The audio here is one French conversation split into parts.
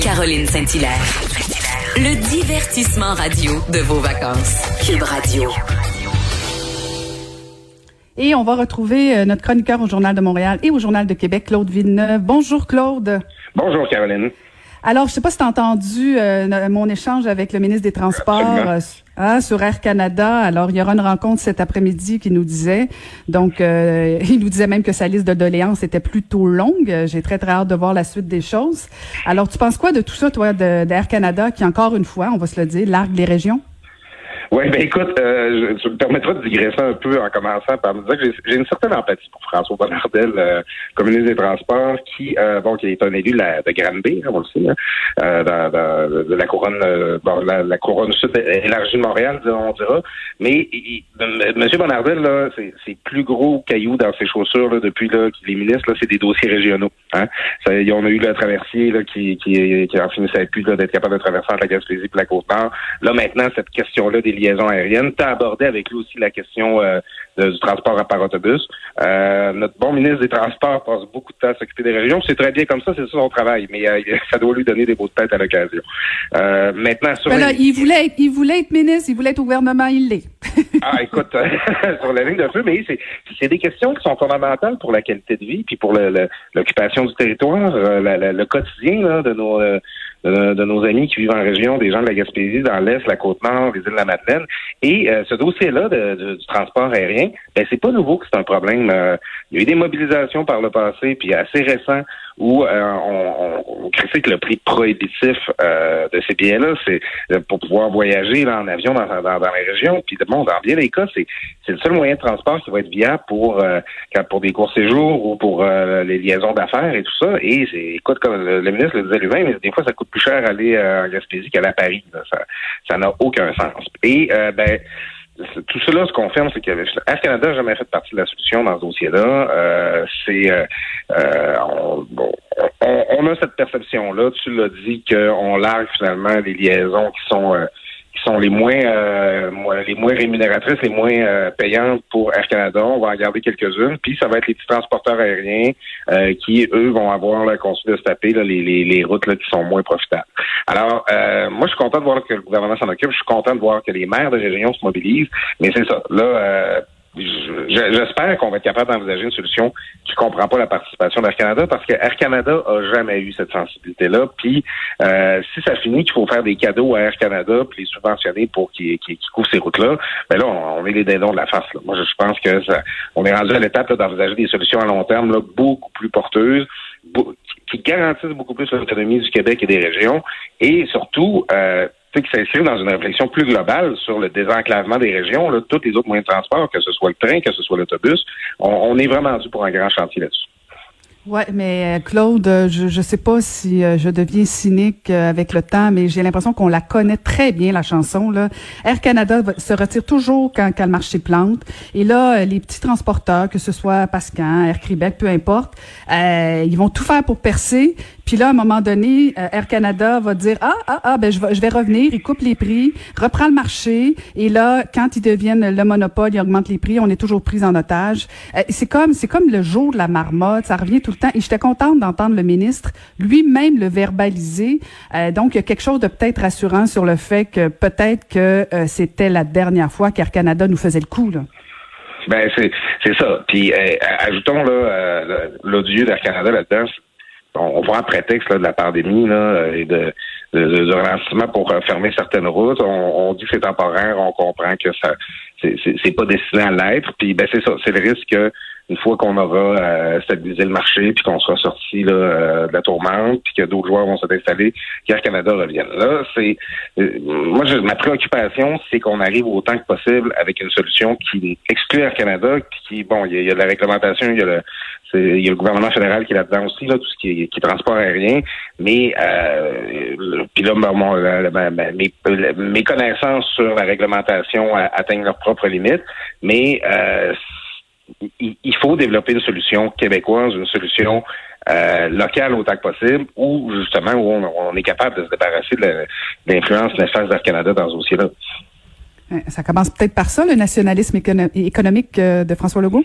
Caroline Saint-Hilaire. Le divertissement radio de vos vacances. Cube Radio. Et on va retrouver euh, notre chroniqueur au Journal de Montréal et au Journal de Québec, Claude Villeneuve. Bonjour Claude. Bonjour Caroline. Alors, je sais pas si tu as entendu euh, mon échange avec le ministre des Transports euh, hein, sur Air Canada. Alors, il y aura une rencontre cet après-midi qui nous disait. Donc, euh, il nous disait même que sa liste de doléances était plutôt longue. J'ai très, très hâte de voir la suite des choses. Alors, tu penses quoi de tout ça, toi, d'Air Canada, qui, encore une fois, on va se le dire, largue les régions? Oui, ben écoute, euh, je, me permettrai de digresser un peu en commençant par me dire que j'ai une certaine empathie pour François Bonnardel, euh, communiste des Transports, qui euh, bon, qui est un élu de, la, de Granby, hein, on le sait, hein, euh, dans, de la couronne euh, bon, la, couronne sud élargie de Montréal, on dira. Mais M. Bonnardel, là, c'est plus gros caillou dans ses chaussures là, depuis là, qu'il est ministre, c'est des dossiers régionaux. Hein. Ça, on a eu le traversier là, qui, qui, qui en finissait plus d'être capable de traverser entre la Gaspésie et la Côte-Nord. Là, maintenant, cette question-là des liaisons aériennes. Tu as abordé avec lui aussi la question euh, du transport par autobus. Euh, notre bon ministre des Transports passe beaucoup de temps à s'occuper des régions. C'est très bien comme ça, c'est ça son travail, mais euh, ça doit lui donner des beaux de tête à l'occasion. maintenant, sur ben il voulait, il voulait être ministre, il voulait être au gouvernement, il l'est. ah, écoute, sur la ligne de feu, mais c'est des questions qui sont fondamentales pour la qualité de vie, puis pour l'occupation du territoire, le quotidien de nos de, nos amis qui vivent en région, des gens de la Gaspésie, dans l'Est, la Côte-Nord, les îles de la Madeleine. Et euh, ce dossier-là du transport aérien, ben, c'est pas nouveau que c'est un problème. Euh, il y a eu des mobilisations par le passé, puis assez récent, où euh, on, on, critique le prix prohibitif euh, de ces billets-là, c'est euh, pour pouvoir voyager là, en avion dans, dans, dans les régions. Puis bon, dans bien des cas, c'est, le seul moyen de transport qui va être viable pour pour des courts séjours ou pour les liaisons d'affaires et tout ça. Et c'est, écoute, comme le, ministre le disait lui-même, des fois ça coûte plus cher aller en Gaspésie qu'aller à Paris. Ça, ça n'a aucun sens. Et ben tout cela se confirme, c'est que Air Canada n'a jamais fait partie de la solution dans ce dossier-là. Euh, c'est euh, euh on, on, a cette perception-là, tu l'as dit, qu'on largue finalement les liaisons qui sont euh, qui sont les moins euh, les moins rémunératrices, les moins euh, payantes pour Air Canada. On va en garder quelques-unes. Puis ça va être les petits transporteurs aériens euh, qui, eux, vont avoir la construit de se taper les, les, les, routes là, qui sont moins profitables. Alors, moi, je suis content de voir que le gouvernement s'en occupe. Je suis content de voir que les maires de région se mobilisent. Mais c'est ça. Là, J'espère qu'on va être capable d'envisager une solution qui ne comprend pas la participation d'Air Canada parce que Air Canada a jamais eu cette sensibilité-là. Puis euh, si ça finit qu'il faut faire des cadeaux à Air Canada puis les subventionner pour qu'ils qu couvrent ces routes-là, ben là, on, est les dindons de la face. Moi, je pense que ça, on est rendu à l'étape d'envisager des solutions à long terme là, beaucoup plus porteuses qui garantissent beaucoup plus l'autonomie du Québec et des régions et surtout euh, qui s'inscrit dans une réflexion plus globale sur le désenclavement des régions, là, tous les autres moyens de transport, que ce soit le train, que ce soit l'autobus. On, on est vraiment dû pour un grand chantier là-dessus. Ouais, mais euh, Claude, euh, je ne sais pas si euh, je deviens cynique avec le temps, mais j'ai l'impression qu'on la connaît très bien la chanson. Là. Air Canada se retire toujours quand, quand le marché plante, et là, les petits transporteurs, que ce soit Pascan, Air Québec, peu importe, euh, ils vont tout faire pour percer. Puis là, à un moment donné, Air Canada va dire ah ah ah, ben je vais, je vais revenir, il coupe les prix, reprend le marché, et là, quand ils deviennent le monopole, ils augmentent les prix, on est toujours pris en otage. c'est comme c'est comme le jour de la marmotte, ça revient tout et j'étais contente d'entendre le ministre lui-même le verbaliser. Euh, donc, il y a quelque chose de peut-être rassurant sur le fait que peut-être que euh, c'était la dernière fois qu'Air Canada nous faisait le coup. Là. Ben c'est c'est ça. Puis euh, ajoutons là l'odieux d'Air Canada là-dedans. On, voit un prétexte de la pandémie là, et de, de, ralentissement pour fermer certaines routes. On, on dit que c'est temporaire, on comprend que ça c'est pas destiné à l'être. Puis ben c'est ça, c'est le risque que une fois qu'on aura euh, stabilisé le marché, puis qu'on sera sorti là, euh, de la tourmente, puis que d'autres joueurs vont s'installer, qu'Air Canada revienne. Là, c'est euh, moi je, ma préoccupation, c'est qu'on arrive autant que possible avec une solution qui exclut Air Canada, qui, bon, il y, a de la réglementation, il y a le il y a le gouvernement fédéral qui est là-dedans aussi, tout ce qui est, transport aérien. Mais euh, puis là, mes, mes, connaissances sur la réglementation atteignent leurs propres limites. Mais euh, il faut développer une solution québécoise, une solution euh, locale autant que possible, ou justement où on, est capable de se débarrasser de l'influence néfaste d'Air Canada dans ce dossier-là. Ça commence peut-être par ça, le nationalisme économique euh, de François Legault?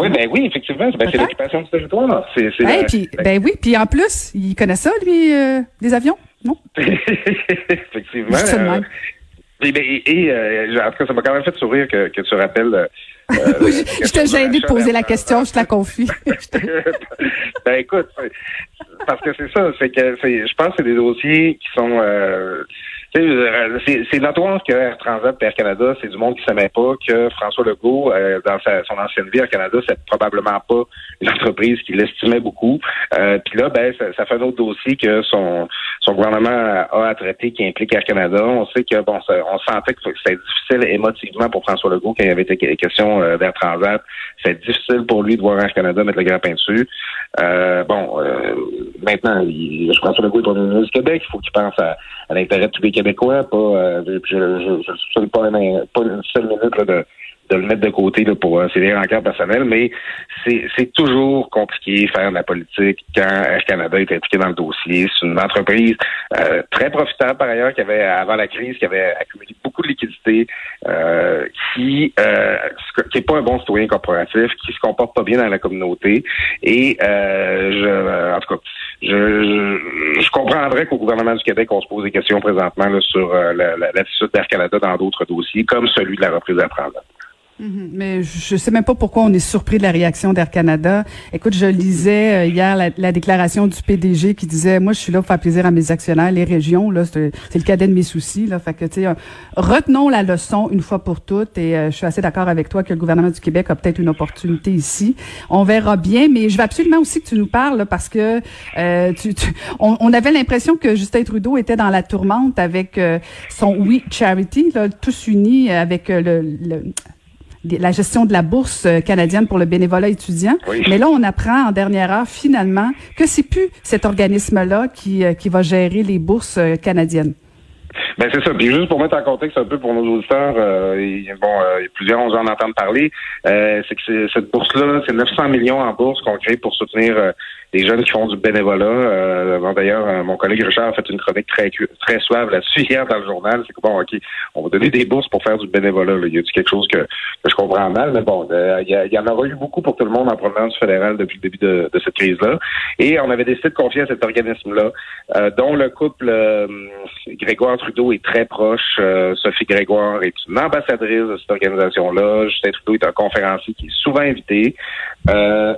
Oui, ben oui, effectivement. Ben, c'est l'occupation du territoire. C'est, ben oui, puis en plus, il connaît ça, lui, euh, les avions, non? effectivement. Euh, et, ben, et, euh, en tout cas, ça m'a quand même fait sourire que, que tu rappelles. Euh, oui, je te gêné de poser la question, je te la confie. ben écoute, parce que c'est ça, c'est que je pense que c'est des dossiers qui sont euh, euh, c'est notoire que Air Transat Air Canada, c'est du monde qui ne savait pas que François Legault, euh, dans son ancienne vie Air Canada, c'est probablement pas une entreprise qu'il estimait beaucoup. Euh, Puis là, ben, ça, fait un autre dossier que son, son gouvernement a à traiter qui implique Air Canada. On sait que bon, on sentait que c'était difficile émotivement pour François Legault quand il y avait été question euh, d'Air Transat. C'est difficile pour lui de voir Air Canada mettre le grappin dessus. bon, maintenant, il, François Legault est premier ministre du Québec. Il faut qu'il pense à, à l'intérêt de tous les Québécois, pas, euh, je ne soupçonne pas, pas une seule minute là, de, de le mettre de côté là, pour euh, ses rencarts personnels, mais c'est toujours compliqué faire de la politique quand Air Canada est impliqué dans le dossier. C'est une entreprise euh, très profitable par ailleurs qui avait avant la crise, qui avait accumulé beaucoup de liquidités, euh, qui euh, qui est pas un bon citoyen corporatif, qui se comporte pas bien dans la communauté. Et euh, je, en tout cas, je, je, comprendrais qu'au gouvernement du Québec, on se pose des questions présentement là, sur l'attitude d'Air Canada dans d'autres dossiers, comme celui de la reprise à. Mhm. Mais je sais même pas pourquoi on est surpris de la réaction d'Air Canada. Écoute, je lisais euh, hier la, déclaration du PDG qui disait moi je suis là pour faire plaisir à mes actionnaires, les régions là, c'est le cadet de mes soucis là. Fait que tu sais, euh, retenons la leçon une fois pour toutes. Et euh, je suis assez d'accord avec toi que le gouvernement du Québec a peut-être une opportunité ici. On verra bien, mais je veux absolument aussi que tu nous parles parce que tu, on, avait l'impression que Justin Trudeau était dans la tourmente avec son Oui Charity, là, tous unis avec le, le la gestion de la bourse euh, canadienne pour le bénévolat étudiant. Mais là, on apprend en dernière heure finalement que c'est plus cet organisme-là qui, euh, qui va gérer les bourses euh, canadiennes. Ben c'est ça. Puis juste pour mettre en contexte un peu pour nos auditeurs, euh, bon, euh, plusieurs ont en entendre parler. c'est que cette bourse-là, c'est 900 millions en bourse qu'on crée pour soutenir des jeunes qui font du bénévolat. Euh, D'ailleurs, euh, mon collègue Richard a fait une chronique très très suave là-dessus hier dans le journal. C'est que bon, ok, on va donner des bourses pour faire du bénévolat. Là. Il y a quelque chose que, que, je comprends mal, mais bon, euh, il, y, en aura eu beaucoup pour tout le monde en provenance fédérale depuis le début de, de cette crise-là. Et on avait décidé de confier à cet organisme-là, euh, dont le couple Grégoire Trudeau est très proche. Sophie Grégoire est une ambassadrice de cette organisation-là. Justin Trudeau est un conférencier qui est souvent invité. Euh,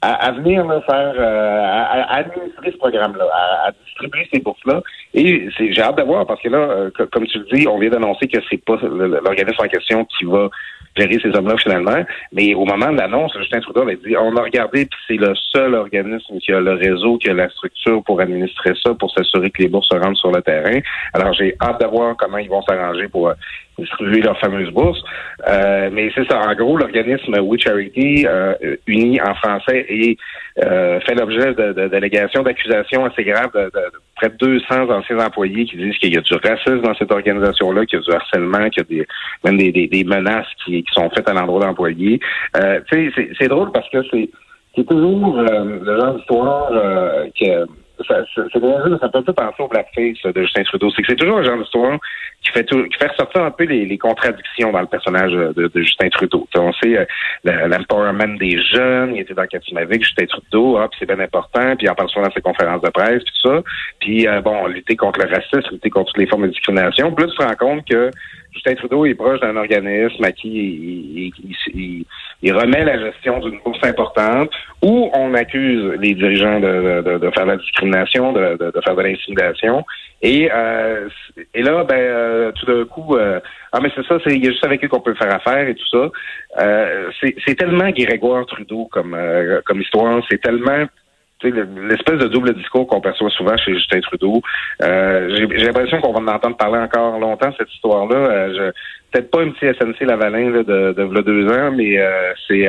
à, venir faire, euh, à, administrer ce programme-là, à, distribuer ces bourses-là. Et j'ai hâte de voir parce que là, euh, comme tu le dis, on vient d'annoncer que c'est pas l'organisme en question qui va gérer ces hommes-là finalement. Mais au moment de l'annonce, Justin Trudeau avait dit on a regardé, puis c'est le seul organisme qui a le réseau, qui a la structure pour administrer ça, pour s'assurer que les bourses se rendent sur le terrain. Alors j'ai hâte de voir comment ils vont s'arranger pour euh, distribuer leurs fameuses bourses. Euh, mais c'est ça, en gros, l'organisme We Charity, euh, uni en français, et euh, fait l'objet d'allégations, d'accusations assez graves de, de, près de 200 anciens employés qui disent qu'il y a du racisme dans cette organisation-là, qu'il y a du harcèlement, qu'il y a des, même des, des, menaces qui, qui, sont faites à l'endroit d'employés. Euh, c'est drôle parce que c'est toujours euh, le genre d'histoire que ça, ça, ça, ça peut un peu penser au blackface de Justin Trudeau. C'est que c'est toujours un genre d'histoire qui fait tout, qui fait ressortir un peu les, les contradictions dans le personnage de, de Justin Trudeau. on sait euh, l'empowerment des jeunes, il était dans Katimavik, Justin Trudeau, ah, c'est bien important, puis il en parle souvent dans ses conférences de presse, puis tout ça. Puis euh, bon, lutter contre le racisme, lutter contre toutes les formes de discrimination. Là, tu te rends compte que Justin Trudeau est proche d'un organisme à qui il, il, il, remet la gestion d'une bourse importante où on accuse les dirigeants de, de, de faire de la discrimination, de, de faire de l'intimidation. Et, euh, et là, ben, euh, tout d'un coup, euh, ah mais c'est ça, c'est il y a juste avec eux qu'on peut faire affaire et tout ça. Euh, c'est tellement Grégoire Trudeau comme comme histoire, c'est tellement l'espèce de double discours qu'on perçoit souvent chez Justin Trudeau. J'ai l'impression qu'on va en entendre parler encore longtemps cette histoire-là. je peut-être pas un petit SNC Lavalin là, de, de, deux ans, mais c'est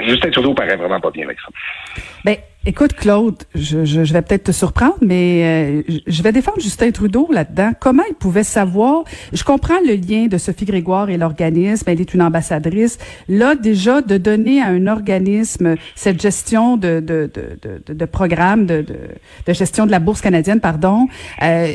Justin Trudeau paraît vraiment pas bien avec ça. Ben, Écoute, Claude, je, je, vais peut-être te surprendre, mais euh, je vais défendre Justin Trudeau là-dedans. Comment il pouvait savoir? Je comprends le lien de Sophie Grégoire et l'organisme. Elle est une ambassadrice. Là, déjà, de donner à un organisme cette gestion de, de, de, de, de programme, de, de, gestion de la bourse canadienne, pardon, euh,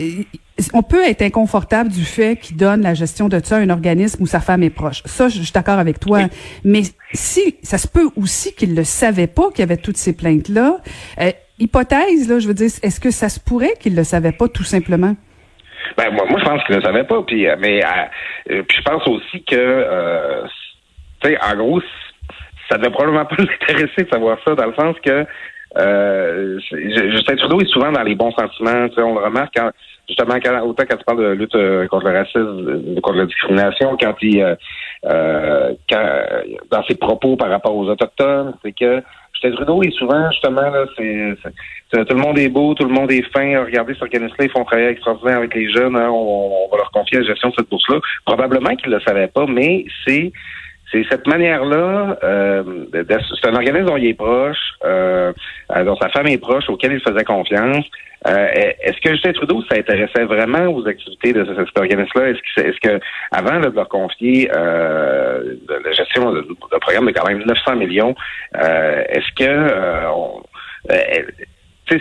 on peut être inconfortable du fait qu'il donne la gestion de ça à un organisme où sa femme est proche. Ça, je suis d'accord avec toi. Mais si ça se peut aussi qu'il le savait pas qu'il y avait toutes ces plaintes là. Euh, hypothèse là, je veux dire, est-ce que ça se pourrait qu'il le savait pas tout simplement? Ben moi, moi je pense qu'il ne savait pas. Puis, euh, mais euh, puis je pense aussi que, euh, tu sais, en gros, ça devait probablement pas l'intéresser de savoir ça, dans le sens que euh, Justin Trudeau est souvent dans les bons sentiments. On le remarque quand, justement, quand, autant quand tu parles de lutte euh, contre le racisme, contre la discrimination, quand il, euh, quand, dans ses propos par rapport aux autochtones, c'est que Justin Trudeau est souvent, justement, là, c'est, tout le monde est beau, tout le monde est fin. Regardez, ce organisme-là, ils font travailler extraordinaire avec les jeunes. Hein, on, on, va leur confier la gestion de cette bourse-là. Probablement qu'ils le savaient pas, mais c'est c'est cette manière-là, euh, c'est un organisme dont il est proche, euh, dont sa femme est proche, auquel il faisait confiance. Euh, est-ce que Justin Trudeau s'intéressait vraiment aux activités de cet organisme-là? Est-ce que, est-ce que avant de leur confier euh, la gestion d'un programme de quand même 900 millions, euh, est-ce que euh, on,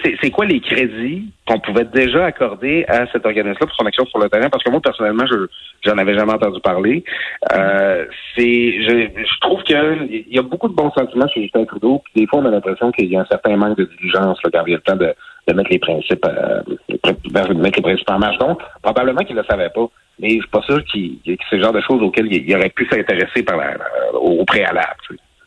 c'est quoi les crédits qu'on pouvait déjà accorder à cet organisme-là pour son action sur le terrain? Parce que moi, personnellement, je j'en avais jamais entendu parler. Euh, c'est, je, je, trouve qu'il y a beaucoup de bons sentiments chez Justin Trudeau. Puis des fois, on a l'impression qu'il y a un certain manque de diligence là, quand il y a le temps de, de mettre les principes, euh, de mettre les principes en marche. Donc, probablement qu'il ne le savait pas. Mais je suis pas sûr qu'il, que c'est le genre de choses auxquelles il, aurait pu s'intéresser par la, au préalable.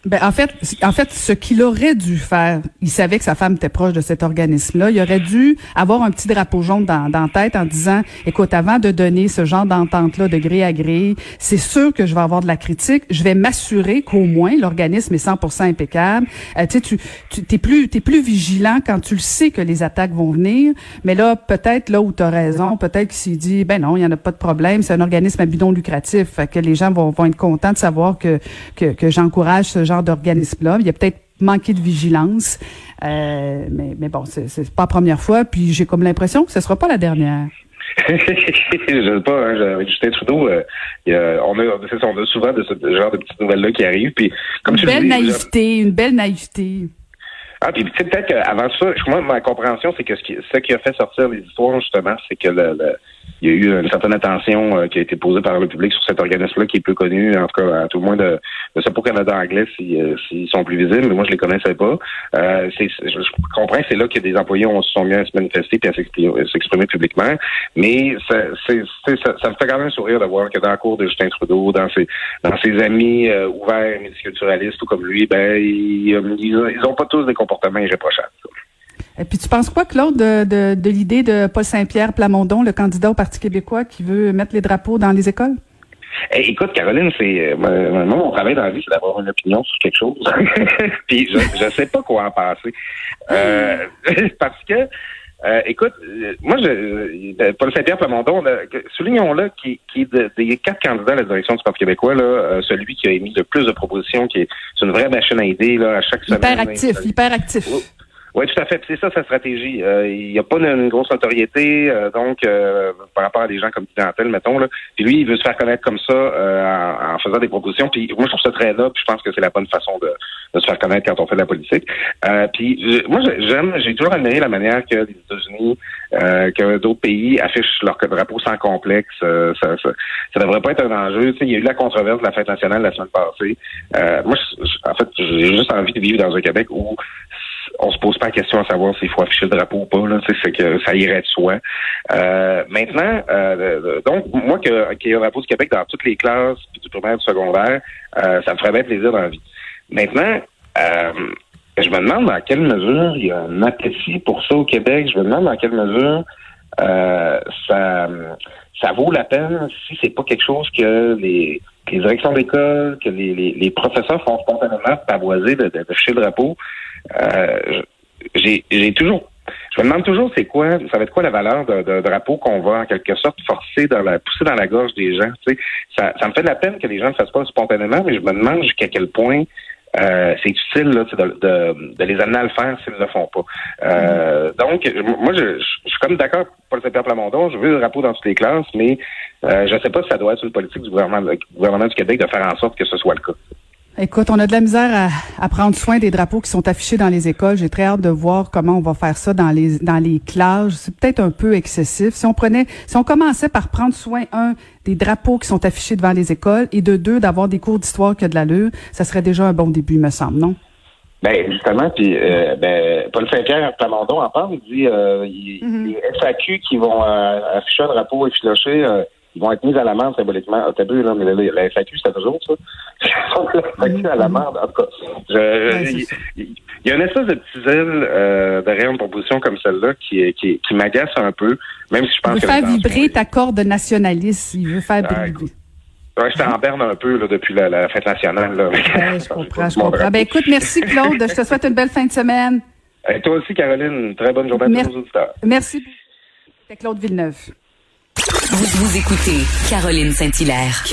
Ben, en fait, en fait, ce qu'il aurait dû faire, il savait que sa femme était proche de cet organisme-là. Il aurait dû avoir un petit drapeau jaune dans, dans tête en disant, écoute, avant de donner ce genre d'entente-là de gré à gré, c'est sûr que je vais avoir de la critique. Je vais m'assurer qu'au moins l'organisme est 100% impeccable. Euh, tu sais, tu, t'es plus, t'es plus vigilant quand tu le sais que les attaques vont venir. Mais là, peut-être là où tu as raison, peut-être qu'il s'est dit, ben non, il y en a pas de problème. C'est un organisme à bidon lucratif, fait que les gens vont, vont être contents de savoir que que, que j'encourage ce genre d'organisme-là. Il y a peut-être manqué de vigilance. Euh, mais, mais bon, c'est pas la première fois. Puis j'ai comme l'impression que ce sera pas la dernière. je sais pas, hein, avec Justin Trudeau, euh, on, a, on a souvent de ce genre de petites nouvelles-là qui arrivent. Puis, comme une belle naïveté, une belle naïveté. Ah, puis peut-être qu'avant ça, moi, ma compréhension, c'est que ce qui, ce qui a fait sortir les histoires, justement, c'est que le, il y a eu une certaine attention euh, qui a été posée par le public sur cet organisme-là qui est peu connu, en tout cas à tout le moins de, de ce pour Canada anglais euh, s'ils sont plus visibles, mais moi je les connaissais pas. Euh, je, comprends c'est là que des employés ont, se sont mis à se manifester et à s'exprimer, publiquement, mais ça, ça, me fait quand même sourire de voir que dans la cour de Justin Trudeau, dans ses, dans ses amis euh, ouverts, multiculturalistes ou comme lui, ben ils, ils, ont pas tous des comportements irréprochables. Et puis tu penses quoi, Claude, de, de, de l'idée de Paul Saint-Pierre Plamondon, le candidat au Parti québécois qui veut mettre les drapeaux dans les écoles? Eh, écoute, Caroline, c'est euh, moi, mon travail dans la vie, c'est d'avoir une opinion sur quelque chose. puis je ne sais pas quoi en penser. Euh, parce que euh, écoute, moi, je, Paul Saint-Pierre Plamondon, soulignons-le, qui, qui des quatre candidats à la direction du Parti québécois, là, celui qui a émis le plus de propositions, qui est, une vraie machine à idées là, à chaque semaine. Hyper actif, hyper actif. Oui, tout à fait. C'est ça sa stratégie. Euh, il n'y a pas une, grosse notoriété, euh, donc euh, par rapport à des gens comme clientèle, mettons. Là. Puis lui, il veut se faire connaître comme ça en, en, faisant des propositions. Puis moi, je trouve ça très noble. je pense que c'est la bonne façon de, de, se faire connaître quand on fait de la politique. puis moi, j'aime, j'ai toujours admiré la manière que les États-Unis, que d'autres pays affichent leur drapeau sans complexe. ça, ça, devrait pas être un enjeu. Il y a eu la controverse de la fête nationale la semaine passée. moi, en fait, j'ai juste envie de vivre dans un Québec où on se pose pas la question à savoir s'il faut afficher le drapeau ou pas. C'est que ça irait de soi. Euh, maintenant, euh, donc moi qu'il y ait un drapeau du Québec dans toutes les classes, du primaire, du secondaire, euh, ça me ferait bien plaisir dans la vie. Maintenant, je me demande dans quelle mesure il y a un appétit pour ça au Québec. Je me demande dans quelle mesure ça, ça vaut la peine si c'est pas quelque chose que les, les directions d'école, que les, les, professeurs font spontanément pavoiser de, le drapeau. Euh, j'ai toujours je me demande toujours c'est quoi, ça va être quoi la valeur de, drapeau qu'on va en quelque sorte forcer dans la pousser dans la gorge des gens. Tu sais, ça, ça me fait de la peine que les gens ne fassent pas spontanément, mais je me demande jusqu'à quel point euh, c'est utile là, de, de, de, les amener à le faire s'ils ne le font pas. Euh, donc, moi, je, je, suis comme d'accord pour le Saint-Pierre Plamondon, je veux le drapeau dans toutes les classes, mais euh, je ne sais pas si ça doit être une politique du gouvernement, du gouvernement du Québec de faire en sorte que ce soit le cas. Écoute, on a de la misère à, prendre soin des drapeaux qui sont affichés dans les écoles. J'ai très hâte de voir comment on va faire ça dans les dans les classes. C'est peut-être un peu excessif. Si on prenait, si on commençait par prendre soin un des drapeaux qui sont affichés devant les écoles et de deux d'avoir des cours d'histoire qui a de l'allure, ça serait déjà un bon début, me semble, non? Ben justement, puis euh, ben, Paul Saint-Pierre Plamondon en parle, il dit euh, mm-hmm. les SAQ qui vont euh, afficher un drapeau effiloché, euh, ils vont être mis à l'amende symboliquement. Ah, t'as vu, là, mais la, la FAQ, c'est toujours ça. la FAQ à l'amende. En tout cas, il, y a une espèce de petit zèle euh, derrière une proposition comme celle-là qui, qui, qui m'agace un peu, même si je pense il veut faire vibrer ta corde nationaliste. Il veut faire ah, vibrer. Ouais, j'étais en berne un peu là, depuis la, la, fête nationale. Là. Ouais, je comprends, je comprends. Ben, écoute, merci Claude. je te souhaite une belle fin de semaine. Et toi aussi, Caroline, très bonne journée à tous nos auditeurs. Merci. C'est Claude Villeneuve. Vous, vous écoutez Caroline Saint-Hilaire.